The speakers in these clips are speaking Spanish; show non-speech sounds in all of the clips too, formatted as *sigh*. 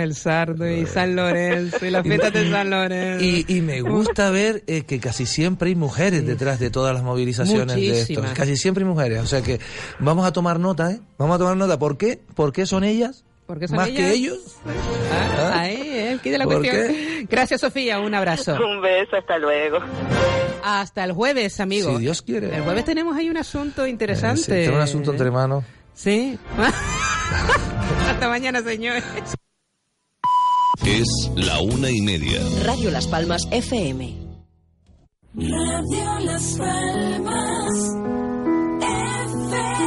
El Sardo y San Lorenzo y las fiestas de San Lorenzo. Y, y me gusta ver eh, que casi siempre hay mujeres detrás de todas las movilizaciones de esto. Casi siempre hay mujeres. O sea que vamos a tomar nota, ¿eh? Vamos a tomar nota. ¿Por qué? ¿Por qué son ellas? ¿Por qué son Más ellas? que ellos. Ah, Ahí, el quid de la ¿Por cuestión. qué? Gracias, Sofía. Un abrazo. Un beso, hasta luego. Hasta el jueves, amigo. Si Dios quiere. El jueves tenemos ahí un asunto Eh, interesante. sí, tengo un asunto entre manos. Sí. *laughs* Hasta mañana, señores. Es la una y media. Radio Las Palmas FM. Radio Las Palmas FM.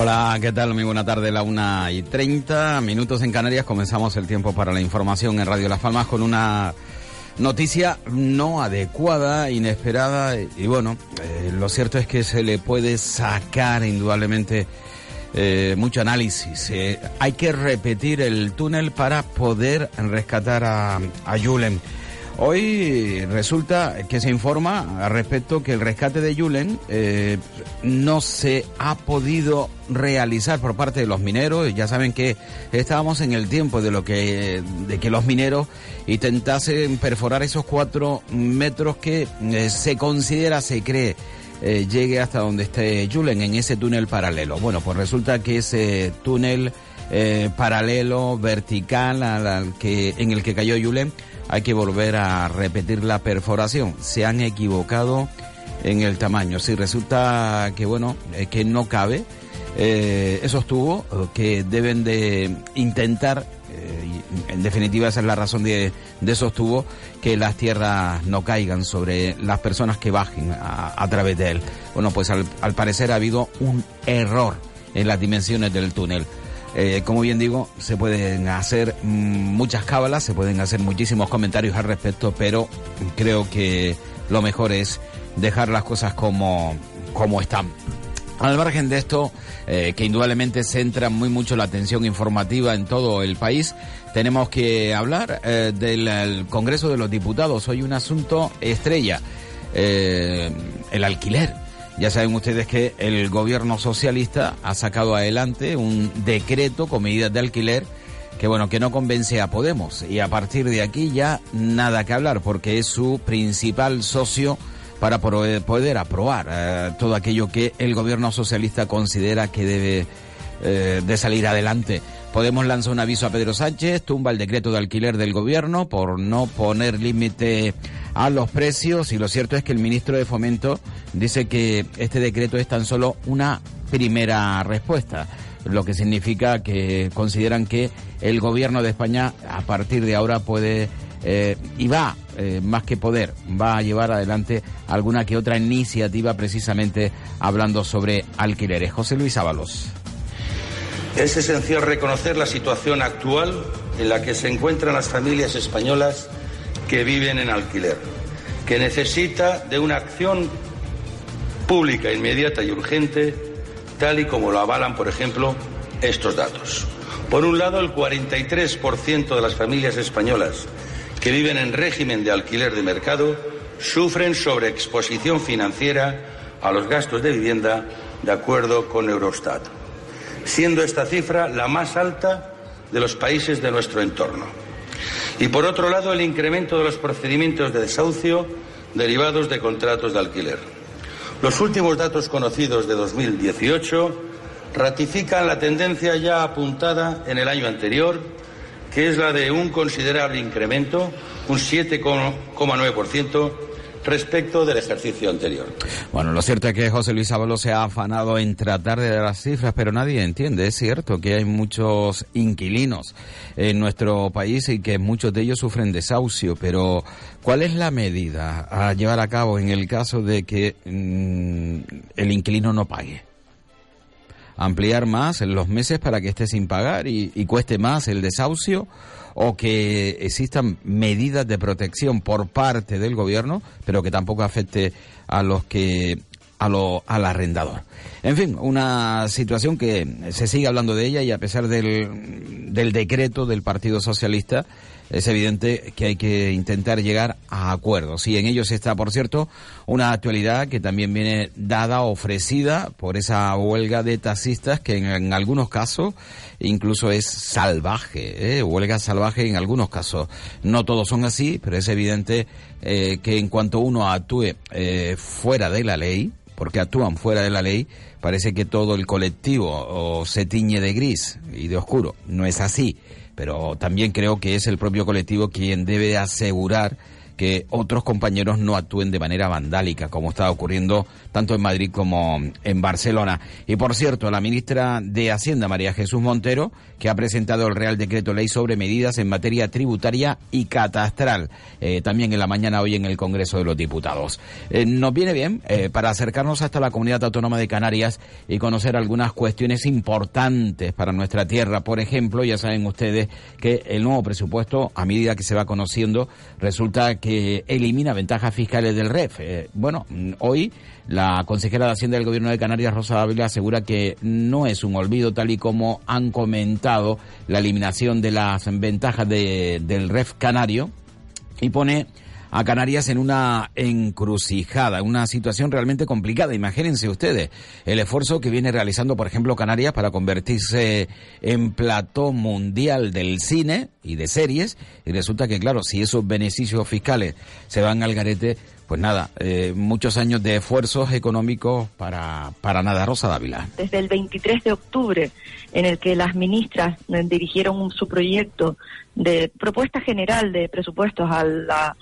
Hola, ¿qué tal? Muy buena tarde, la una y 30 minutos en Canarias. Comenzamos el tiempo para la información en Radio Las Palmas con una noticia no adecuada, inesperada y bueno, eh, lo cierto es que se le puede sacar indudablemente eh, mucho análisis. Eh, hay que repetir el túnel para poder rescatar a, a Julen. Hoy resulta que se informa al respecto que el rescate de Julen eh, no se ha podido realizar por parte de los mineros. Ya saben que estábamos en el tiempo de lo que de que los mineros intentasen perforar esos cuatro metros que eh, se considera, se cree eh, llegue hasta donde esté Julen, en ese túnel paralelo. Bueno, pues resulta que ese túnel eh, paralelo, vertical, al, que, en el que cayó Julen, hay que volver a repetir la perforación. Se han equivocado en el tamaño. Si resulta que, bueno, eh, que no cabe eh, esos tubos, eh, que deben de intentar en definitiva esa es la razón de, de esos tubos, que las tierras no caigan sobre las personas que bajen a, a través de él. Bueno, pues al parecer ha habido un error en las dimensiones del túnel. Eh, como bien digo, se pueden hacer mm, muchas cábalas, se pueden hacer muchísimos comentarios al respecto, pero creo que lo mejor es dejar las cosas como, como están. Al margen de esto, eh, que indudablemente centra muy mucho la atención informativa en todo el país, tenemos que hablar eh, del el Congreso de los Diputados. Hoy un asunto estrella, el alquiler. Ya saben ustedes que el gobierno socialista ha sacado adelante un decreto con medidas de alquiler que bueno, que no convence a Podemos y a partir de aquí ya nada que hablar porque es su principal socio para poder aprobar eh, todo aquello que el gobierno socialista considera que debe eh, de salir adelante. Podemos lanzar un aviso a Pedro Sánchez, tumba el decreto de alquiler del gobierno por no poner límite a los precios y lo cierto es que el ministro de Fomento dice que este decreto es tan solo una primera respuesta, lo que significa que consideran que el gobierno de España a partir de ahora puede eh, y va, eh, más que poder, va a llevar adelante alguna que otra iniciativa precisamente hablando sobre alquileres. José Luis Ábalos. Es esencial reconocer la situación actual en la que se encuentran las familias españolas que viven en alquiler, que necesita de una acción pública inmediata y urgente, tal y como lo avalan, por ejemplo, estos datos. Por un lado, el 43% de las familias españolas que viven en régimen de alquiler de mercado sufren sobreexposición financiera a los gastos de vivienda de acuerdo con Eurostat, siendo esta cifra la más alta de los países de nuestro entorno. Y por otro lado, el incremento de los procedimientos de desahucio derivados de contratos de alquiler. Los últimos datos conocidos de 2018 ratifican la tendencia ya apuntada en el año anterior, que es la de un considerable incremento, un 7,9%, respecto del ejercicio anterior. Bueno, lo cierto es que José Luis Ábalos se ha afanado en tratar de dar las cifras, pero nadie entiende. Es cierto que hay muchos inquilinos en nuestro país y que muchos de ellos sufren desahucio, pero ¿cuál es la medida a llevar a cabo en el caso de que mm, el inquilino no pague? Ampliar más los meses para que esté sin pagar y, cueste más el desahucio o que existan medidas de protección por parte del gobierno, pero que tampoco afecte a los que a lo, al arrendador. En fin, una situación que se sigue hablando de ella y a pesar del, del decreto del Partido Socialista, es evidente que hay que intentar llegar a acuerdos. Y en ellos está, por cierto, una actualidad que también viene dada, ofrecida por esa huelga de taxistas que en, algunos casos incluso es salvaje, ¿eh? huelga salvaje en algunos casos. No todos son así, pero es evidente eh, que en cuanto uno actúe eh, fuera de la ley, porque actúan fuera de la ley, parece que todo el colectivo o se tiñe de gris y de oscuro. No es así pero también creo que es el propio colectivo quien debe asegurar que otros compañeros no actúen de manera vandálica, como está ocurriendo tanto en Madrid como en Barcelona. Y por cierto, la ministra de Hacienda, María Jesús Montero, que ha presentado el Real Decreto Ley sobre medidas en materia tributaria y catastral, eh, también en la mañana hoy en el Congreso de los Diputados. Eh, nos viene bien eh, para acercarnos hasta la Comunidad Autónoma de Canarias y conocer algunas cuestiones importantes para nuestra tierra. Por ejemplo, ya saben ustedes que el nuevo presupuesto, a medida que se va conociendo, resulta elimina ventajas fiscales del REF. Eh, bueno, hoy la consejera de Hacienda del Gobierno de Canarias, Rosa Dávila, asegura que no es un olvido tal y como han comentado la eliminación de las ventajas de, del REF canario y pone a Canarias en una encrucijada, una situación realmente complicada. Imagínense ustedes el esfuerzo que viene realizando, por ejemplo, Canarias para convertirse en plató mundial del cine y de series. Y resulta que, claro, si esos beneficios fiscales se van al garete, pues nada, eh, muchos años de esfuerzos económicos para, para nada. Rosa Dávila. Desde el 23 de octubre, en el que las ministras dirigieron su proyecto de propuesta general de presupuestos a la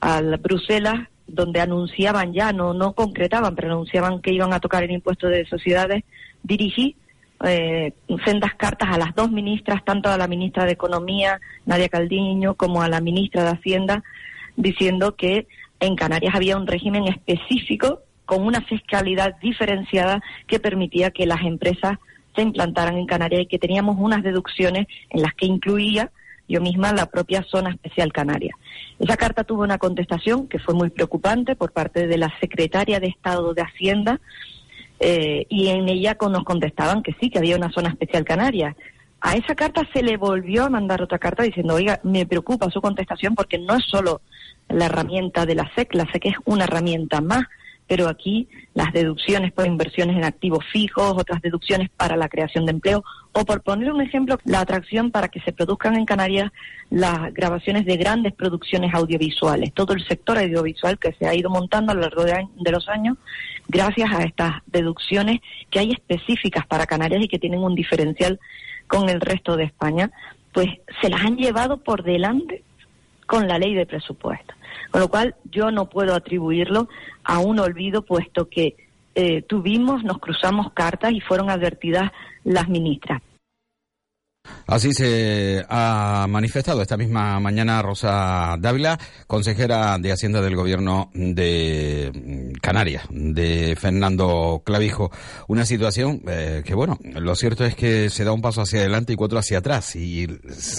a Bruselas, donde anunciaban ya, no, no concretaban, pero anunciaban que iban a tocar el impuesto de sociedades, dirigí eh, sendas cartas a las dos ministras, tanto a la ministra de Economía, Nadia Caldiño, como a la ministra de Hacienda, diciendo que en Canarias había un régimen específico con una fiscalidad diferenciada que permitía que las empresas se implantaran en Canarias y que teníamos unas deducciones en las que incluía yo misma la propia zona especial canaria. Esa carta tuvo una contestación que fue muy preocupante por parte de la secretaria de Estado de Hacienda eh, y en ella nos contestaban que sí, que había una zona especial canaria. A esa carta se le volvió a mandar otra carta diciendo, oiga, me preocupa su contestación porque no es solo la herramienta de la SEC, la SEC es una herramienta más pero aquí las deducciones por inversiones en activos fijos, otras deducciones para la creación de empleo, o por poner un ejemplo, la atracción para que se produzcan en Canarias las grabaciones de grandes producciones audiovisuales, todo el sector audiovisual que se ha ido montando a lo largo de, de los años gracias a estas deducciones que hay específicas para Canarias y que tienen un diferencial con el resto de España, pues se las han llevado por delante con la ley de presupuesto. Con lo cual yo no puedo atribuirlo a un olvido, puesto que eh, tuvimos, nos cruzamos cartas y fueron advertidas las ministras. Así se ha manifestado esta misma mañana Rosa Dávila, consejera de Hacienda del Gobierno de Canarias, de Fernando Clavijo. Una situación eh, que, bueno, lo cierto es que se da un paso hacia adelante y cuatro hacia atrás y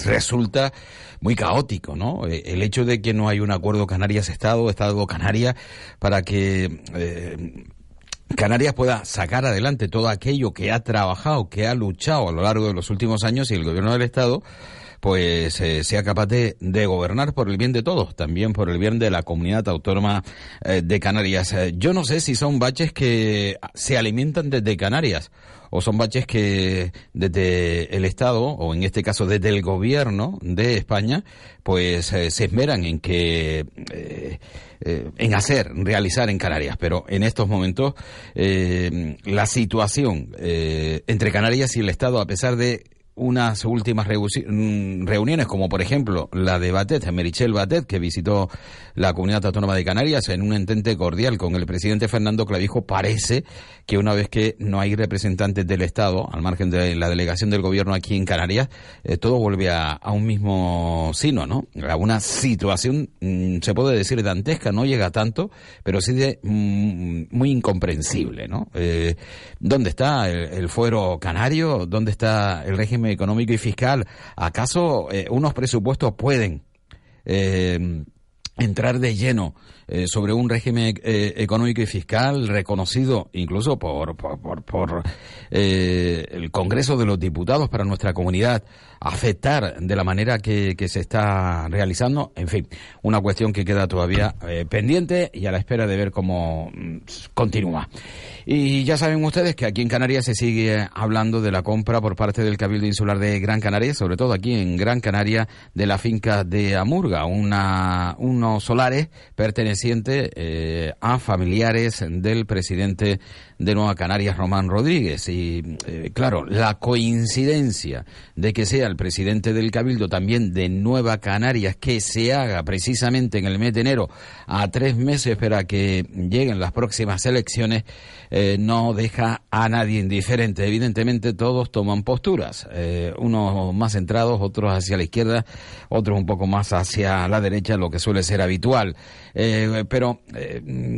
resulta muy caótico, ¿no? Eh, el hecho de que no hay un acuerdo Canarias-Estado, Estado-Canaria, para que... Eh, Canarias pueda sacar adelante todo aquello que ha trabajado, que ha luchado a lo largo de los últimos años y el gobierno del Estado pues eh, sea capaz de, de, gobernar por el bien de todos, también por el bien de la comunidad autónoma eh, de Canarias. Eh, yo no sé si son baches que se alimentan desde Canarias o son baches que desde el Estado, o en este caso desde el gobierno de España, pues se esmeran en que en hacer, realizar en Canarias. Pero en estos momentos la situación entre Canarias y el Estado, a pesar de unas últimas mm, reuniones, como por ejemplo la de Batet, Merichel Batet, que visitó la comunidad autónoma de Canarias en un entente cordial con el presidente Fernando Clavijo, parece que una vez que no hay representantes del Estado, al margen de la delegación del gobierno aquí en Canarias, eh, todo vuelve a, a un mismo sino, ¿no? A una situación, mm, se puede decir dantesca, no llega tanto, pero sí de mm, muy incomprensible, ¿no? Eh, ¿Dónde está el fuero canario? ¿Dónde está el régimen económico y fiscal? ¿Acaso eh, unos presupuestos pueden eh, entrar de lleno eh, sobre un régimen económico y fiscal reconocido incluso por, el Congreso de los Diputados para nuestra comunidad, afectar de la manera que, se está realizando, en fin, una cuestión que queda todavía eh, pendiente y a la espera de ver cómo mm, continúa. Y ya saben ustedes que aquí en Canarias se sigue hablando de la compra por parte del Cabildo Insular de Gran Canaria, sobre todo aquí en Gran Canaria, de la finca de Amurga, una, unos solares pertenecientes eh, a familiares del presidente de Nueva Canarias, Román Rodríguez. Y eh, claro, la coincidencia de que sea el presidente del Cabildo también de Nueva Canarias que se haga precisamente en el mes de enero a tres meses para que lleguen las próximas elecciones eh, no deja a nadie indiferente. Evidentemente todos toman posturas, eh, unos más centrados, otros hacia la izquierda, otros un poco más hacia la derecha, lo que suele ser habitual. Eh, pero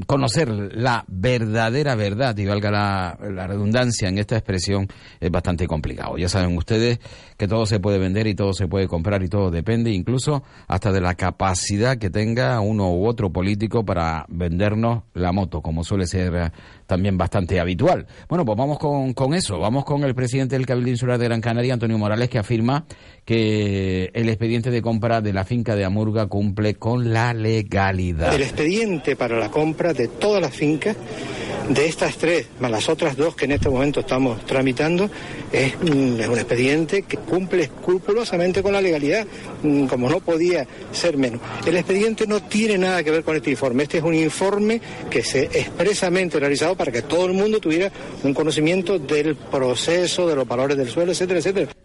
conocer la verdadera verdad, y valga la, la redundancia en esta expresión, es bastante complicado. Ya saben ustedes que todo se puede vender y todo se puede comprar y todo depende incluso hasta de la capacidad que tenga uno u otro político para vendernos la moto, como suele ser eh, también bastante habitual. Bueno, pues vamos con, con eso, vamos con el presidente del Cabildo Insular de Gran Canaria, Antonio Morales, que afirma que el expediente de compra de la finca de Amurga cumple con la legalidad. El expediente para la compra de todas las fincas, de estas tres, más las otras dos que en este momento estamos tramitando, es, mm, un expediente que cumple escrupulosamente con la legalidad, mm, como no podía ser menos. El expediente no tiene nada que ver con este informe. Este es un informe que se expresamente realizado para que todo el mundo tuviera un conocimiento del proceso, de los valores del suelo, etcétera, etcétera.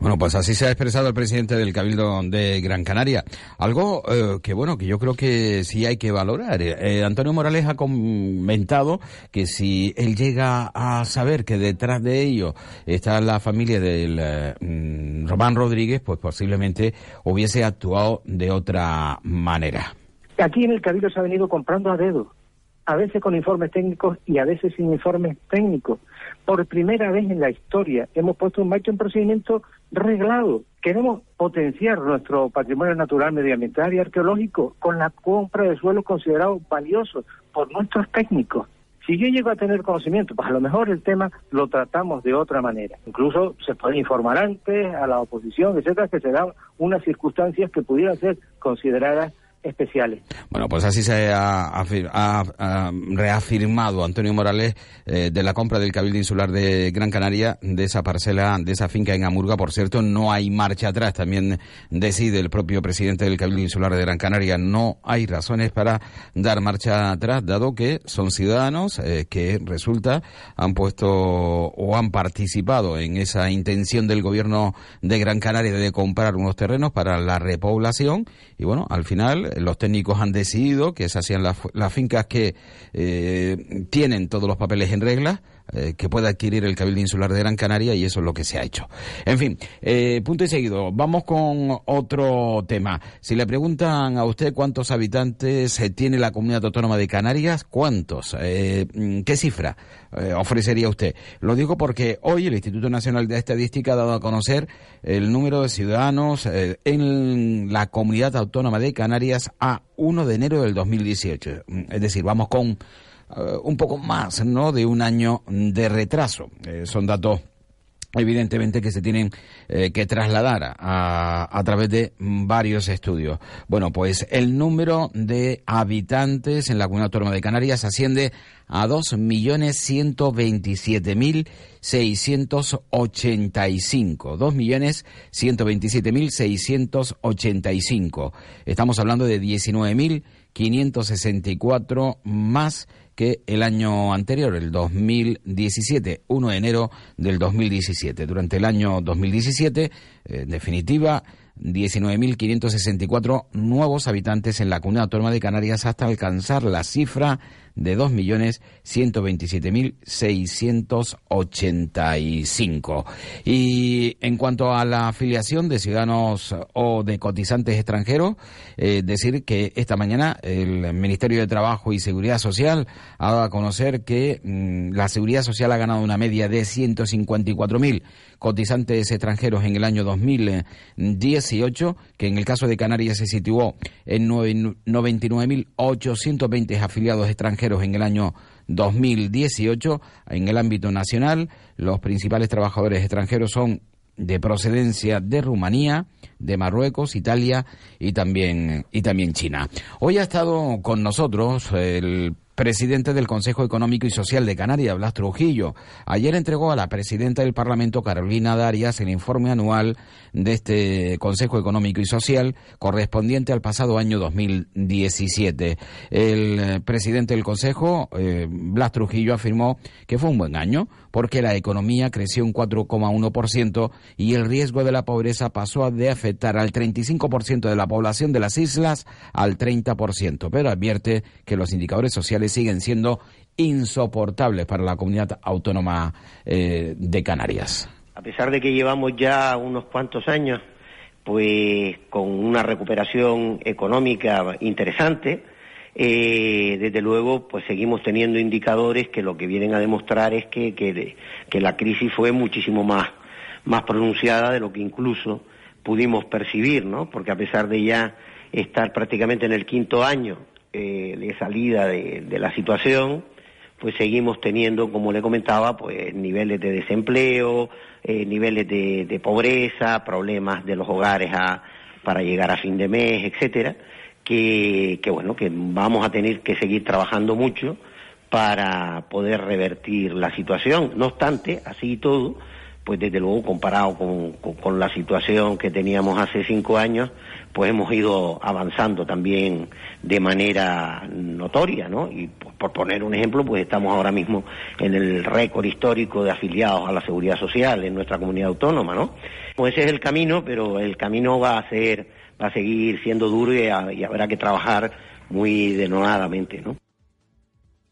Bueno, pues así se ha expresado el presidente del Cabildo de Gran Canaria. Algo eh, que, bueno, que yo creo que sí hay que valorar. Eh, Antonio Morales ha comentado que si él llega a saber que detrás de ello está la familia del eh, mm, Román Rodríguez, pues posiblemente hubiese actuado de otra manera. Aquí en el Cabildo se ha venido comprando a dedo, a veces con informes técnicos y a veces sin informes técnicos. Por primera vez en la historia hemos puesto en marcha un procedimiento reglado. Queremos potenciar nuestro patrimonio natural, medioambiental y arqueológico con la compra de suelos considerados valiosos por nuestros técnicos. Si yo llego a tener conocimiento, pues a lo mejor el tema lo tratamos de otra manera. Incluso se puede informar antes a la oposición, etcétera, que se dan unas circunstancias que pudieran ser consideradas especiales. Bueno, pues así se ha, ha- reafirmado Antonio Morales eh, de la compra del Cabildo Insular de Gran Canaria, de esa parcela, de esa finca en Amurga. Por cierto, no hay marcha atrás. También decide el propio presidente del Cabildo Insular de Gran Canaria. No hay razones para dar marcha atrás, dado que son ciudadanos eh, que resulta han puesto o han participado en esa intención del gobierno de Gran Canaria de comprar unos terrenos para la repoblación. Y bueno, al final los técnicos han decidido que se hacían las, las fincas que eh, tienen todos los papeles en regla, eh, que pueda adquirir el Cabildo Insular de Gran Canaria y eso es lo que se ha hecho. En fin, eh, punto y seguido, vamos con otro tema. Si le preguntan a usted cuántos habitantes eh, tiene la comunidad autónoma de Canarias, ¿cuántos? Eh, mm, ¿Qué cifra ofrecería usted? Lo digo porque hoy el Instituto Nacional de Estadística ha dado a conocer el número de ciudadanos en la comunidad autónoma de Canarias a 1 de enero del 2018. Mm, Es decir, vamos con eh, un poco más, ¿no? De un año de retraso. Eh, son datos evidentemente que se tienen eh, que trasladar a, a través de varios estudios. Bueno, pues el número de habitantes en la comunidad autónoma de Canarias asciende a 2.127.685. 2.127.685. Estamos hablando de 19.564 más que el año anterior, el 2017, 1 de enero del 2017. Durante el año 2017, eh, en definitiva, 19.564 nuevos habitantes en la comunidad autónoma de Canarias hasta alcanzar la cifra de 2.127.685. Y en cuanto a la afiliación de ciudadanos o de cotizantes extranjeros, eh, decir que esta mañana el Ministerio de Trabajo y Seguridad Social ha dado a conocer que mm, la Seguridad Social ha ganado una media de 154.000 cotizantes extranjeros en el año 2018, que en el caso de Canarias se situó en 99.820 afiliados extranjeros en el año 2018. En el ámbito nacional, los principales trabajadores extranjeros son de procedencia de Rumanía, de Marruecos, Italia y también, y también China. Hoy ha estado con nosotros el presidente del Consejo Económico y Social de Canarias, Blas Trujillo. Ayer entregó a la presidenta del Parlamento, Carolina Darias, el informe anual de este Consejo Económico y Social correspondiente al pasado año 2017. El eh, presidente del Consejo, eh, Blas Trujillo, afirmó que fue un buen año porque la economía creció un 4,1% y el riesgo de la pobreza pasó de afectar al 35% de la población de las islas al 30%, pero advierte que los indicadores sociales siguen siendo insoportables para la comunidad autónoma eh, de Canarias. A pesar de que llevamos ya unos cuantos años, pues con una recuperación económica interesante, eh, desde luego, pues seguimos teniendo indicadores que lo que vienen a demostrar es que, que, la crisis fue muchísimo más, más pronunciada de lo que incluso pudimos percibir, ¿no? Porque a pesar de ya estar prácticamente en el quinto año eh, de salida de, la situación, pues seguimos teniendo, como le comentaba, pues niveles de desempleo, eh, niveles de, pobreza, problemas de los hogares para llegar a fin de mes, etcétera, que, que bueno, que vamos a tener que seguir trabajando mucho para poder revertir la situación. No obstante, así y todo, pues desde luego comparado con, la situación que teníamos hace cinco años, pues hemos ido avanzando también de manera notoria, ¿no? Y por, poner un ejemplo, pues estamos ahora mismo en el récord histórico de afiliados a la seguridad social en nuestra comunidad autónoma, ¿no? Pues ese es el camino, pero el camino va a ser, va a seguir siendo duro y, y habrá que trabajar muy denodadamente, ¿no?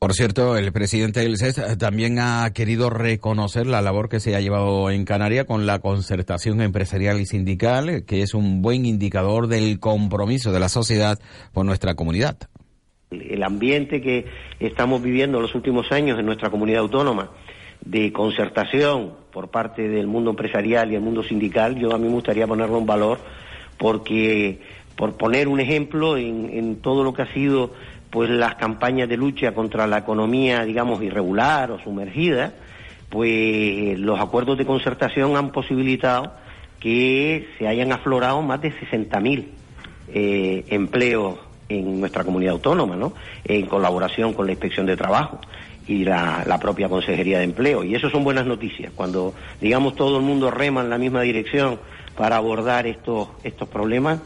Por cierto, el presidente del CES también ha querido reconocer la labor que se ha llevado en Canarias con la concertación empresarial y sindical, que es un buen indicador del compromiso de la sociedad por nuestra comunidad. El ambiente que estamos viviendo en los últimos años en nuestra comunidad autónoma de concertación por parte del mundo empresarial y el mundo sindical, yo a mí me gustaría ponerlo en valor porque, por poner un ejemplo en, todo lo que ha sido pues las campañas de lucha contra la economía, digamos, irregular o sumergida, pues los acuerdos de concertación han posibilitado que se hayan aflorado más de 60.000 eh, empleos en nuestra comunidad autónoma, ¿no? En colaboración con la Inspección de Trabajo y la, la, propia Consejería de Empleo. Y eso son buenas noticias. Cuando, digamos, todo el mundo rema en la misma dirección para abordar estos, estos problemas,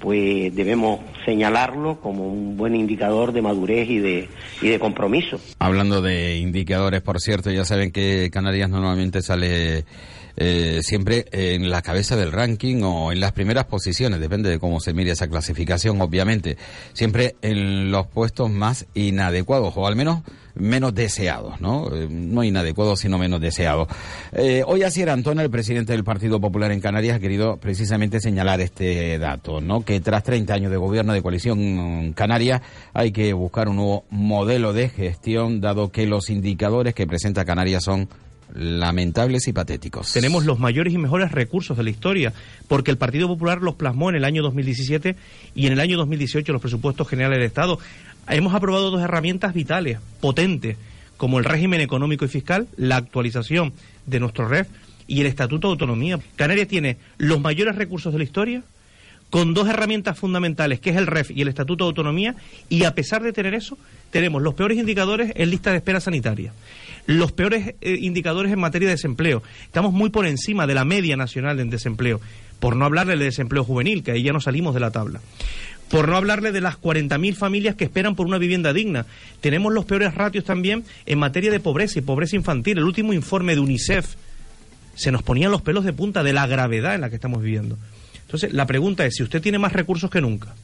pues debemos señalarlo como un buen indicador de madurez y de, y de compromiso. Hablando de indicadores, por cierto, ya saben que Canarias normalmente sale eh, siempre en la cabeza del ranking o en las primeras posiciones, depende de cómo se mire esa clasificación, obviamente, siempre en los puestos más inadecuados, o al menos menos deseados, ¿no? Eh, no inadecuados, sino menos deseados. Eh, hoy Asier Antón, el presidente del Partido Popular en Canarias, ha querido precisamente señalar este dato, ¿no? Que tras 30 años de gobierno de coalición canaria hay que buscar un nuevo modelo de gestión, dado que los indicadores que presenta Canarias son lamentables y patéticos. Tenemos los mayores y mejores recursos de la historia, porque el Partido Popular los plasmó en el año 2017 y en el año 2018 los presupuestos generales del Estado. Hemos aprobado dos herramientas vitales, potentes, como el régimen económico y fiscal, la actualización de nuestro REF y el Estatuto de Autonomía. Canarias tiene los mayores recursos de la historia, con dos herramientas fundamentales, que es el REF y el Estatuto de Autonomía, y a pesar de tener eso, tenemos los peores indicadores en lista de espera sanitaria, los peores eh, indicadores en materia de desempleo. Estamos muy por encima de la media nacional en desempleo, por no hablar del desempleo juvenil, que ahí ya no salimos de la tabla. Por no hablarle de las 40.000 familias que esperan por una vivienda digna. Tenemos los peores ratios también en materia de pobreza y pobreza infantil. El último informe de UNICEF se nos ponían los pelos de punta de la gravedad en la que estamos viviendo. Entonces, la pregunta es, si usted tiene más recursos que nunca,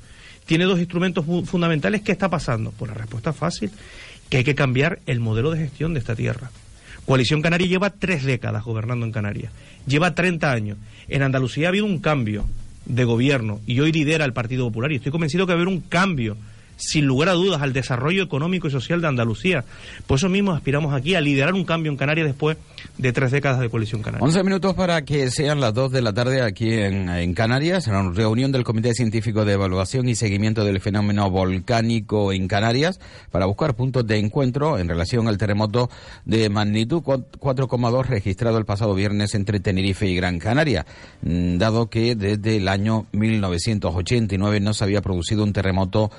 tiene dos instrumentos fu- fundamentales, ¿qué está pasando? Pues la respuesta es fácil, que hay que cambiar el modelo de gestión de esta tierra. Coalición Canaria lleva tres décadas gobernando en Canarias, lleva 30 años. En Andalucía ha habido un cambio de gobierno y hoy lidera el Partido Popular y estoy convencido que va a haber un cambio, sin lugar a dudas, al desarrollo económico y social de Andalucía. Por eso mismo aspiramos aquí a liderar un cambio en Canarias después de tres décadas de Coalición Canaria. 11 minutos para que sean las 2 de la tarde aquí en, en Canarias, en la reunión del Comité Científico de Evaluación y Seguimiento del Fenómeno Volcánico en Canarias para buscar puntos de encuentro en relación al terremoto de magnitud 4,2 registrado el pasado viernes entre Tenerife y Gran Canaria, mm, dado que desde el año 1989 no se había producido un terremoto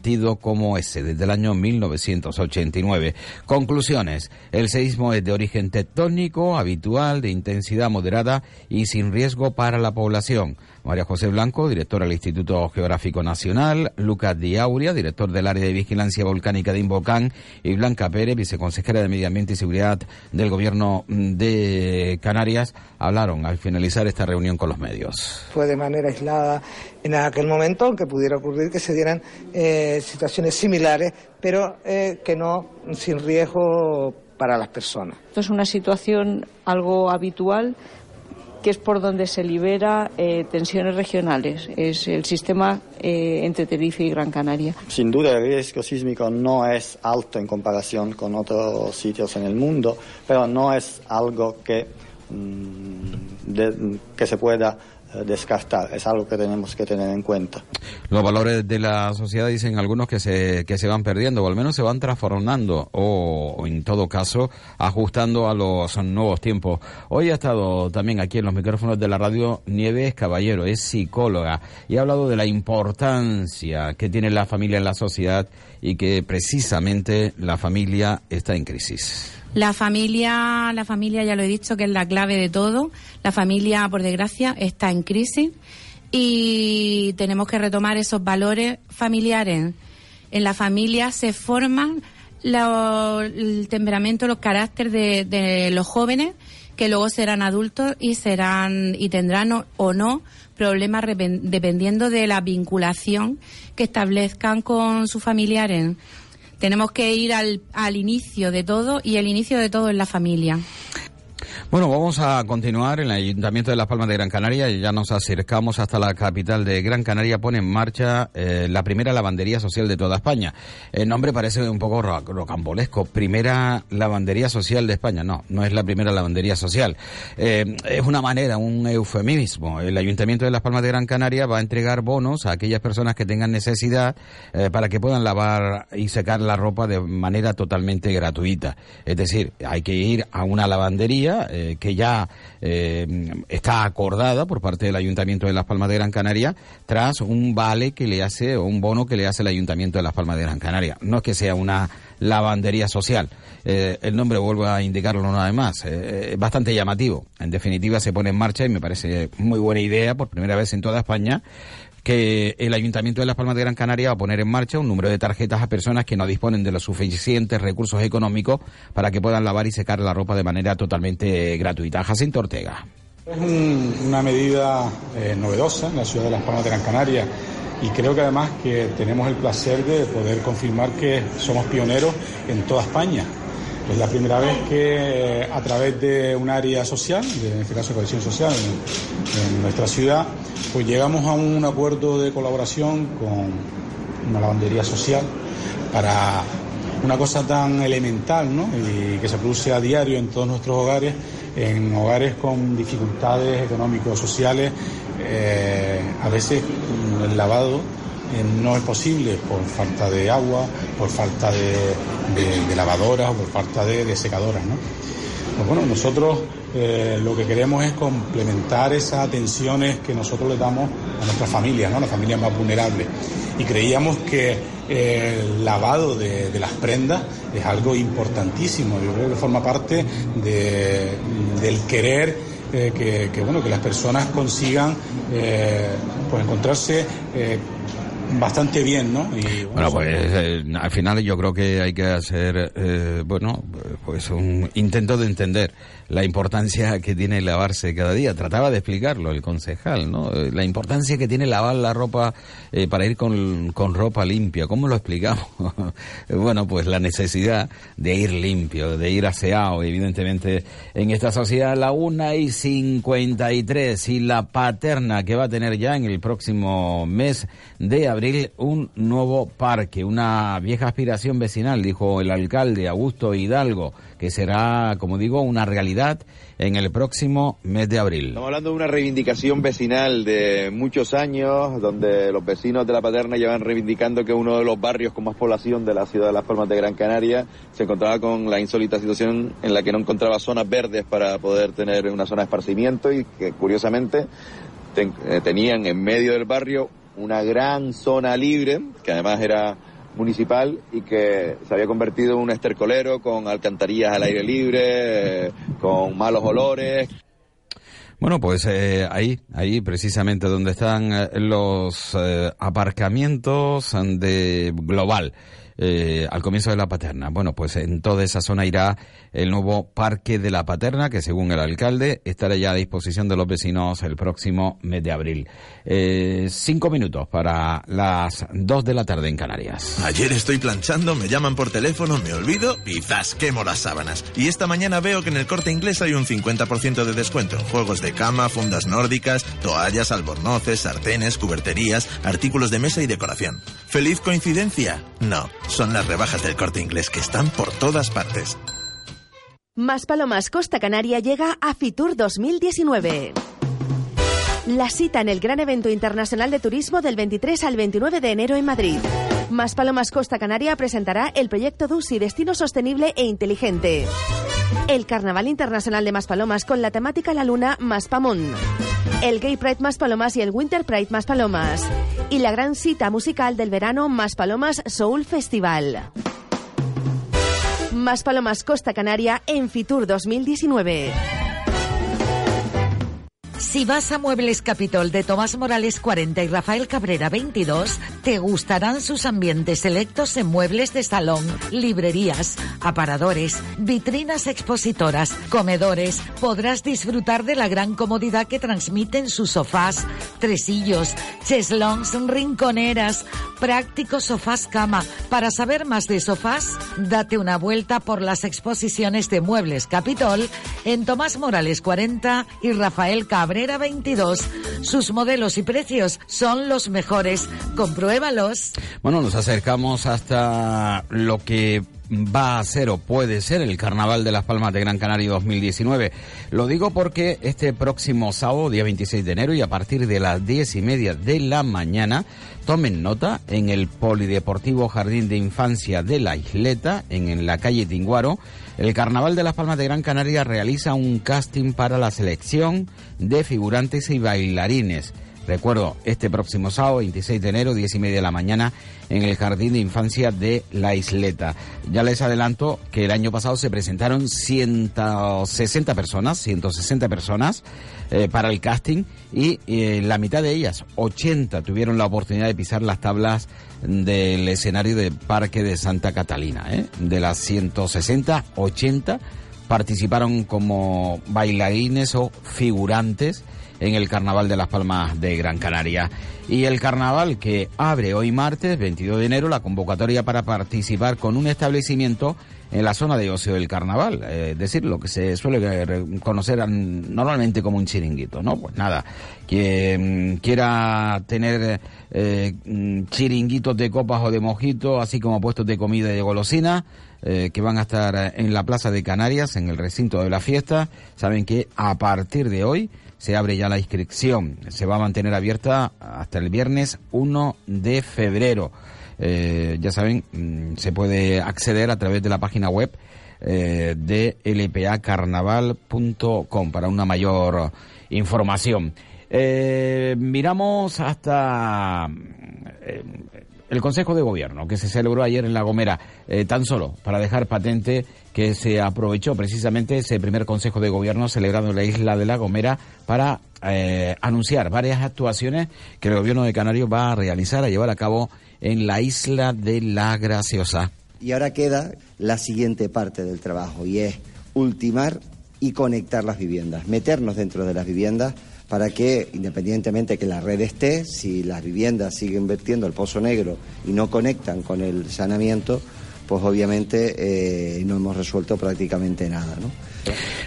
sentido como ese, desde el año 1989. Conclusiones. El seísmo es de origen tectónico, habitual, de intensidad moderada y sin riesgo para la población. María José Blanco, directora del Instituto Geográfico Nacional, Lucas Diauria, director del área de vigilancia volcánica de Invocán, y Blanca Pérez, viceconsejera de Medio Ambiente y Seguridad del Gobierno de Canarias, hablaron al finalizar esta reunión con los medios. Fue de manera aislada en aquel momento, aunque pudiera ocurrir que se dieran eh, situaciones similares, pero eh, que no sin riesgo para las personas. Esto es una situación algo habitual que es por donde se libera eh, tensiones regionales. Es el sistema eh, entre Tenerife y Gran Canaria. Sin duda el riesgo sísmico no es alto en comparación con otros sitios en el mundo, pero no es algo que, mm, que se pueda descartar, es algo que tenemos que tener en cuenta. Los valores de la sociedad dicen algunos que se, que se van perdiendo o al menos se van transformando o, o en todo caso ajustando a los nuevos tiempos. Hoy ha estado también aquí en los micrófonos de la radio Nieves Caballero, es psicóloga y ha hablado de la importancia que tiene la familia en la sociedad y que precisamente la familia está en crisis. La familia, la familia ya lo he dicho que es la clave de todo. La familia, por desgracia, está en crisis y tenemos que retomar esos valores familiares. En la familia se forman el temperamento, los caracteres de, los jóvenes que luego serán adultos y serán y tendrán o, no problemas dependiendo de la vinculación que establezcan con sus familiares. Tenemos que ir al, al inicio de todo y el inicio de todo es la familia. Bueno, vamos a continuar en el Ayuntamiento de Las Palmas de Gran Canaria ya nos acercamos hasta la capital de Gran Canaria. Pone en marcha eh, la primera lavandería social de toda España. El nombre parece un poco ro- rocambolesco. Primera lavandería social de España. No, no es la primera lavandería social. Eh, es una manera, un eufemismo. El Ayuntamiento de Las Palmas de Gran Canaria va a entregar bonos a aquellas personas que tengan necesidad eh, para que puedan lavar y secar la ropa de manera totalmente gratuita. Es decir, hay que ir a una lavandería eh, que ya eh, está acordada por parte del Ayuntamiento de Las Palmas de Gran Canaria tras un vale que le hace o un bono que le hace el Ayuntamiento de Las Palmas de Gran Canaria. No es que sea una lavandería social. Eh, el nombre vuelvo a indicarlo una vez más. Es bastante llamativo. En definitiva, se pone en marcha y me parece muy buena idea por primera vez en toda España que el Ayuntamiento de Las Palmas de Gran Canaria va a poner en marcha un número de tarjetas a personas que no disponen de los suficientes recursos económicos para que puedan lavar y secar la ropa de manera totalmente gratuita. Jacinto Ortega. Es un- una medida eh, novedosa en la ciudad de Las Palmas de Gran Canaria y creo que además que tenemos el placer de poder confirmar que somos pioneros en toda España. Es la primera vez que eh, a través de un área social, en este caso cohesión social en, nuestra ciudad, pues llegamos a un acuerdo de colaboración con una lavandería social para una cosa tan elemental ¿no? y que se produce a diario en todos nuestros hogares, en hogares con dificultades económicos-sociales, eh, a veces el lavado eh, no es posible por falta de agua, por falta de, lavadoras o por falta de, secadoras. ¿no? Pues bueno, nosotros eh, lo que queremos es complementar esas atenciones que nosotros le damos a nuestras familias, ¿no? a las familias más vulnerables. Y creíamos que eh, el lavado de, las prendas es algo importantísimo. Yo creo que forma parte de- del querer eh, que, que, bueno, que las personas consigan pues encontrarse bastante bien, ¿no? Y, Bueno, pues eh, al final yo creo que hay que hacer, eh, bueno, pues un intento de entender la importancia que tiene lavarse cada día. Trataba de explicarlo el concejal, ¿no? Eh, La importancia que tiene lavar la ropa eh, para ir con, con ropa limpia. ¿Cómo lo explicamos? *laughs* bueno, pues la necesidad de ir limpio, de ir aseado, evidentemente, en esta sociedad. La una y 53 y la paterna que va a tener ya en el próximo mes de abril un nuevo parque, una vieja aspiración vecinal, dijo el alcalde Augusto Hidalgo, que será, como digo, una realidad en el próximo mes de abril. Estamos hablando de una reivindicación vecinal de muchos años, donde los vecinos de la Paterna llevan reivindicando que uno de los barrios con más población de la ciudad de Las Palmas de Gran Canaria se encontraba con la insólita situación en la que no encontraba zonas verdes para poder tener una zona de esparcimiento y que curiosamente eh, tenían en medio del barrio una gran zona libre, que además era municipal y que se había convertido en un estercolero con alcantarillas al aire libre, eh, con malos olores. Bueno, pues eh, ahí, ahí precisamente donde están eh, los eh, aparcamientos de Global. Eh, al comienzo de la Paterna. Bueno, pues en toda esa zona irá el nuevo Parque de la Paterna, que según el alcalde estará ya a disposición de los vecinos el próximo mes de abril. Eh, cinco minutos para las dos de la tarde en Canarias. Ayer estoy planchando, me llaman por teléfono, me olvido y ¡zas! quemo las sábanas. Y esta mañana veo que en el corte inglés hay un 50% de descuento en juegos de cama, fundas nórdicas, toallas, albornoces, sartenes, cuberterías, artículos de mesa y decoración. ¿Feliz coincidencia? No, son las rebajas del corte inglés que están por todas partes. Más Palomas Costa Canaria llega a Fitur 2019. La cita en el gran evento internacional de turismo del 23 al 29 de enero en Madrid. Más Palomas Costa Canaria presentará el proyecto DUSI Destino Sostenible e Inteligente. El Carnaval Internacional de Maspalomas con la temática La Luna Maspamón. El Gay Pride Maspalomas y el Winter Pride Maspalomas. Y la gran cita musical del verano Maspalomas Soul Festival. Más Palomas Costa Canaria en Fitur 2019. Si vas a Muebles Capitol de Tomás Morales 40 y Rafael Cabrera 22, te gustarán sus ambientes selectos en muebles de salón, librerías, aparadores, vitrinas expositoras, comedores. Podrás disfrutar de la gran comodidad que transmiten sus sofás, tresillos, cheslons, rinconeras, prácticos sofás cama. Para saber más de sofás, date una vuelta por las exposiciones de Muebles Capitol en Tomás Morales 40 y Rafael Cabrera 22. Sus modelos y precios son los mejores. Compruébalos. Bueno, nos acercamos hasta lo que va a ser o puede ser el Carnaval de las Palmas de Gran Canaria 2019. Lo digo porque este próximo sábado, día 26 de enero, y a partir de las diez y media de la mañana, tomen nota en el Polideportivo Jardín de Infancia de la Isleta, en, la calle Tinguaro, el Carnaval de las Palmas de Gran Canaria realiza un casting para la selección de figurantes y bailarines. Recuerdo, este próximo sábado, 26 de enero, 10 y media de la mañana, en el Jardín de Infancia de La Isleta. Ya les adelanto que el año pasado se presentaron 160 personas, 160 personas eh, para el casting y eh, la mitad de ellas, 80, tuvieron la oportunidad de pisar las tablas del escenario de Parque de Santa Catalina. ¿eh? De las 160, 80 participaron como bailarines o figurantes en el Carnaval de las Palmas de Gran Canaria. Y el carnaval que abre hoy martes, 22 de enero, la convocatoria para participar con un establecimiento en la zona de ocio del carnaval, eh, es decir, lo que se suele re- conocer normalmente como un chiringuito, ¿no? Pues nada, quien quiera tener eh, mm, chiringuitos de copas o de mojito, así como puestos de comida y de golosina, eh, que van a estar en la Plaza de Canarias, en el recinto de la fiesta, saben que a partir de hoy se abre ya la inscripción. Se va a mantener abierta hasta el viernes 1 de febrero. Eh, ya saben, mm, se puede acceder a través de la página web eh, de lpacarnaval.com para una mayor información. Eh, miramos hasta eh, el Consejo de Gobierno que se celebró ayer en La Gomera, eh, tan solo para dejar patente que se aprovechó precisamente ese primer Consejo de Gobierno celebrado en la isla de La Gomera para eh, anunciar varias actuaciones que el Gobierno de Canarias va a realizar, a llevar a cabo en la isla de La Graciosa. Y ahora queda la siguiente parte del trabajo y es ultimar y conectar las viviendas, meternos dentro de las viviendas para que, independientemente de que la red esté, si las viviendas siguen vertiendo el pozo negro y no conectan con el saneamiento, pues obviamente eh, no hemos resuelto prácticamente nada. ¿no?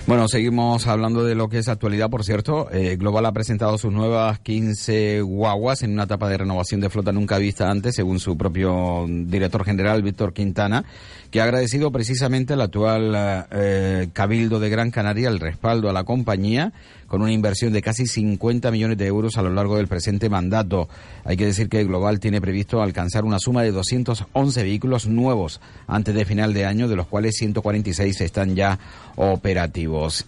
Bueno, seguimos hablando de lo que es actualidad, por cierto. Eh, Global ha presentado sus nuevas 15 guaguas en una etapa de renovación de flota nunca vista antes, según su propio director general, Víctor Quintana, que ha agradecido precisamente al actual eh, Cabildo de Gran Canaria el respaldo a la compañía con una inversión de casi 50 millones de euros a lo largo del presente mandato. Hay que decir que Global tiene previsto alcanzar una suma de 211 vehículos nuevos antes de final de año, de los cuales 146 están ya operativos.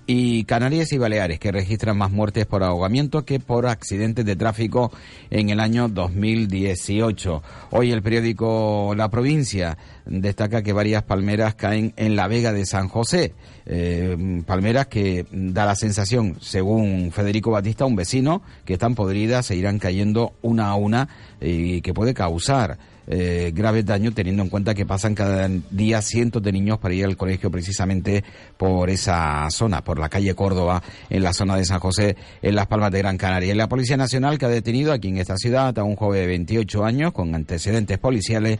Y Canarias y Baleares, que registran más muertes por ahogamiento que por accidentes de tráfico en el año 2018. Hoy el periódico La Provincia destaca que varias palmeras caen en la Vega de San José. Eh, palmeras que da la sensación, según Federico Batista, un vecino, que están podridas, se irán cayendo una a una y que puede causar eh, graves daños teniendo en cuenta que pasan cada día cientos de niños para ir al colegio precisamente por esa zona, por la calle Córdoba, en la zona de San José, en Las Palmas de Gran Canaria. La Policía Nacional que ha detenido aquí en esta ciudad a un joven de 28 años con antecedentes policiales